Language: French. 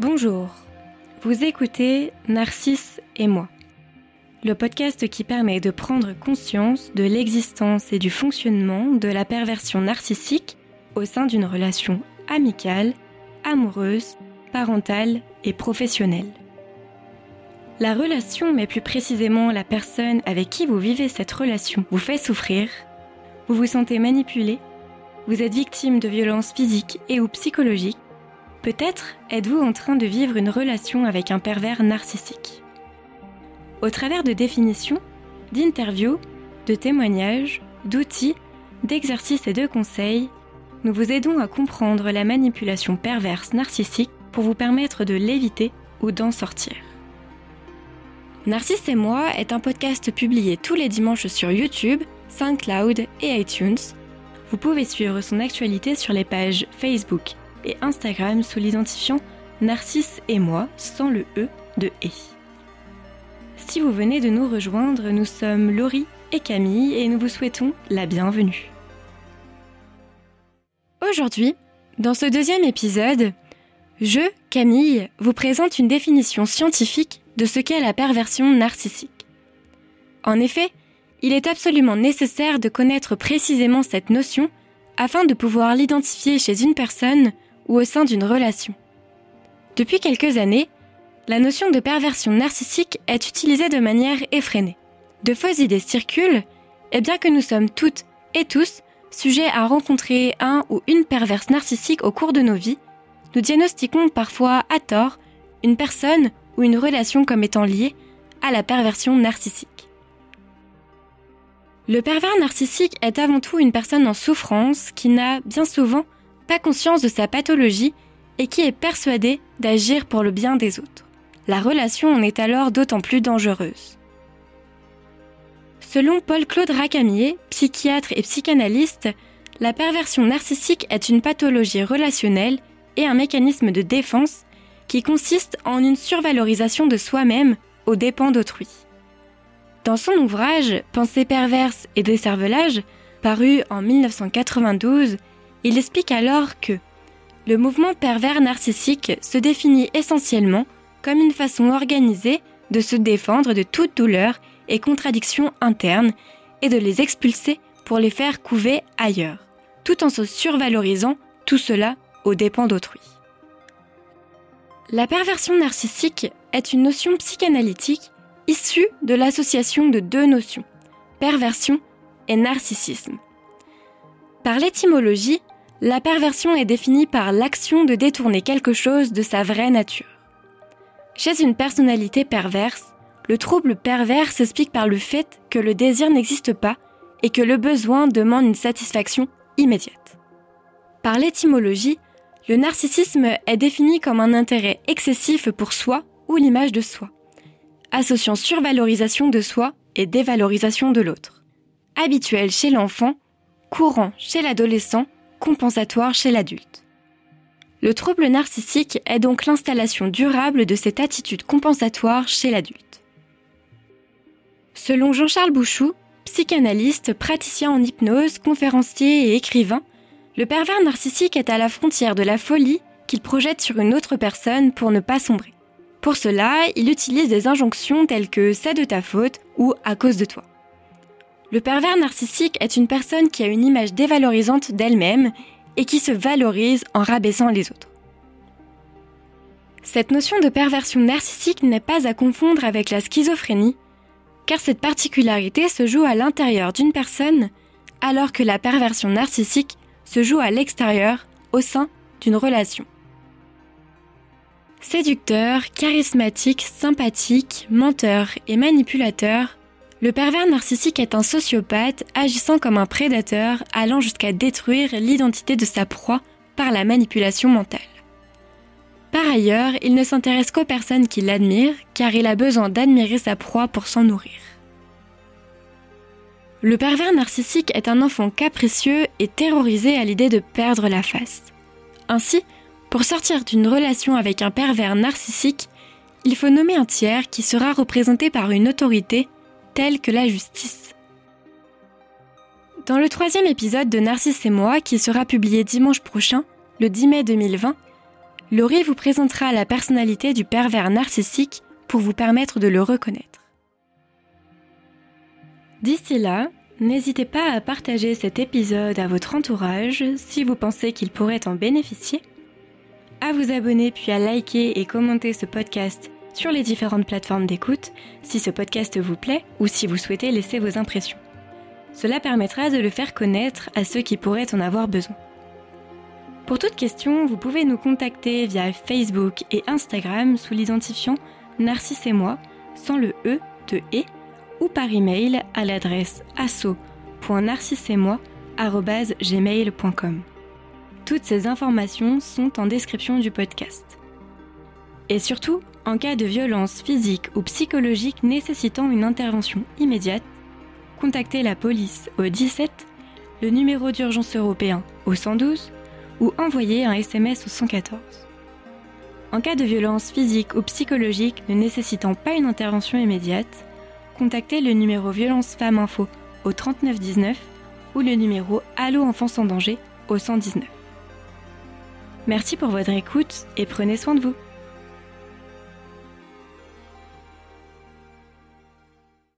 Bonjour, vous écoutez Narcisse et moi, le podcast qui permet de prendre conscience de l'existence et du fonctionnement de la perversion narcissique au sein d'une relation amicale, amoureuse, parentale et professionnelle. La relation, mais plus précisément la personne avec qui vous vivez cette relation, vous fait souffrir, vous vous sentez manipulé, vous êtes victime de violences physiques et ou psychologiques, Peut-être êtes-vous en train de vivre une relation avec un pervers narcissique. Au travers de définitions, d'interviews, de témoignages, d'outils, d'exercices et de conseils, nous vous aidons à comprendre la manipulation perverse narcissique pour vous permettre de l'éviter ou d'en sortir. Narcisse et moi est un podcast publié tous les dimanches sur YouTube, SoundCloud et iTunes. Vous pouvez suivre son actualité sur les pages Facebook et Instagram sous l'identifiant Narcisse et moi sans le E de E. Si vous venez de nous rejoindre, nous sommes Laurie et Camille et nous vous souhaitons la bienvenue. Aujourd'hui, dans ce deuxième épisode, je, Camille, vous présente une définition scientifique de ce qu'est la perversion narcissique. En effet, il est absolument nécessaire de connaître précisément cette notion afin de pouvoir l'identifier chez une personne ou au sein d'une relation. Depuis quelques années, la notion de perversion narcissique est utilisée de manière effrénée. De fausses idées circulent, et bien que nous sommes toutes et tous sujets à rencontrer un ou une perverse narcissique au cours de nos vies, nous diagnostiquons parfois à tort une personne ou une relation comme étant liée à la perversion narcissique. Le pervers narcissique est avant tout une personne en souffrance qui n'a bien souvent pas conscience de sa pathologie et qui est persuadé d'agir pour le bien des autres. La relation en est alors d'autant plus dangereuse. Selon Paul-Claude Racamier, psychiatre et psychanalyste, la perversion narcissique est une pathologie relationnelle et un mécanisme de défense qui consiste en une survalorisation de soi-même aux dépens d'autrui. Dans son ouvrage Pensée perverse et décervelage, paru en 1992, il explique alors que le mouvement pervers narcissique se définit essentiellement comme une façon organisée de se défendre de toute douleur et contradiction interne et de les expulser pour les faire couver ailleurs, tout en se survalorisant tout cela aux dépens d'autrui. La perversion narcissique est une notion psychanalytique issue de l'association de deux notions, perversion et narcissisme. Par l'étymologie, la perversion est définie par l'action de détourner quelque chose de sa vraie nature. Chez une personnalité perverse, le trouble pervers s'explique par le fait que le désir n'existe pas et que le besoin demande une satisfaction immédiate. Par l'étymologie, le narcissisme est défini comme un intérêt excessif pour soi ou l'image de soi, associant survalorisation de soi et dévalorisation de l'autre. Habituel chez l'enfant, courant chez l'adolescent compensatoire chez l'adulte. Le trouble narcissique est donc l'installation durable de cette attitude compensatoire chez l'adulte. Selon Jean-Charles Bouchou, psychanalyste, praticien en hypnose, conférencier et écrivain, le pervers narcissique est à la frontière de la folie qu'il projette sur une autre personne pour ne pas sombrer. Pour cela, il utilise des injonctions telles que c'est de ta faute ou à cause de toi. Le pervers narcissique est une personne qui a une image dévalorisante d'elle-même et qui se valorise en rabaissant les autres. Cette notion de perversion narcissique n'est pas à confondre avec la schizophrénie, car cette particularité se joue à l'intérieur d'une personne, alors que la perversion narcissique se joue à l'extérieur, au sein d'une relation. Séducteur, charismatique, sympathique, menteur et manipulateur, le pervers narcissique est un sociopathe agissant comme un prédateur allant jusqu'à détruire l'identité de sa proie par la manipulation mentale. Par ailleurs, il ne s'intéresse qu'aux personnes qui l'admirent car il a besoin d'admirer sa proie pour s'en nourrir. Le pervers narcissique est un enfant capricieux et terrorisé à l'idée de perdre la face. Ainsi, pour sortir d'une relation avec un pervers narcissique, il faut nommer un tiers qui sera représenté par une autorité telle que la justice. Dans le troisième épisode de Narcisse et moi, qui sera publié dimanche prochain, le 10 mai 2020, Laurie vous présentera la personnalité du pervers narcissique pour vous permettre de le reconnaître. D'ici là, n'hésitez pas à partager cet épisode à votre entourage si vous pensez qu'il pourrait en bénéficier, à vous abonner puis à liker et commenter ce podcast sur les différentes plateformes d'écoute si ce podcast vous plaît ou si vous souhaitez laisser vos impressions. Cela permettra de le faire connaître à ceux qui pourraient en avoir besoin. Pour toute question, vous pouvez nous contacter via Facebook et Instagram sous l'identifiant Narcisse et moi, sans le E de et, ou par email à l'adresse asso.narcissemoi.gmail.com. Toutes ces informations sont en description du podcast. Et surtout, en cas de violence physique ou psychologique nécessitant une intervention immédiate, contactez la police au 17, le numéro d'urgence européen au 112 ou envoyer un SMS au 114. En cas de violence physique ou psychologique ne nécessitant pas une intervention immédiate, contactez le numéro Violence Femmes Info au 3919 ou le numéro Allo Enfants en danger au 119. Merci pour votre écoute et prenez soin de vous.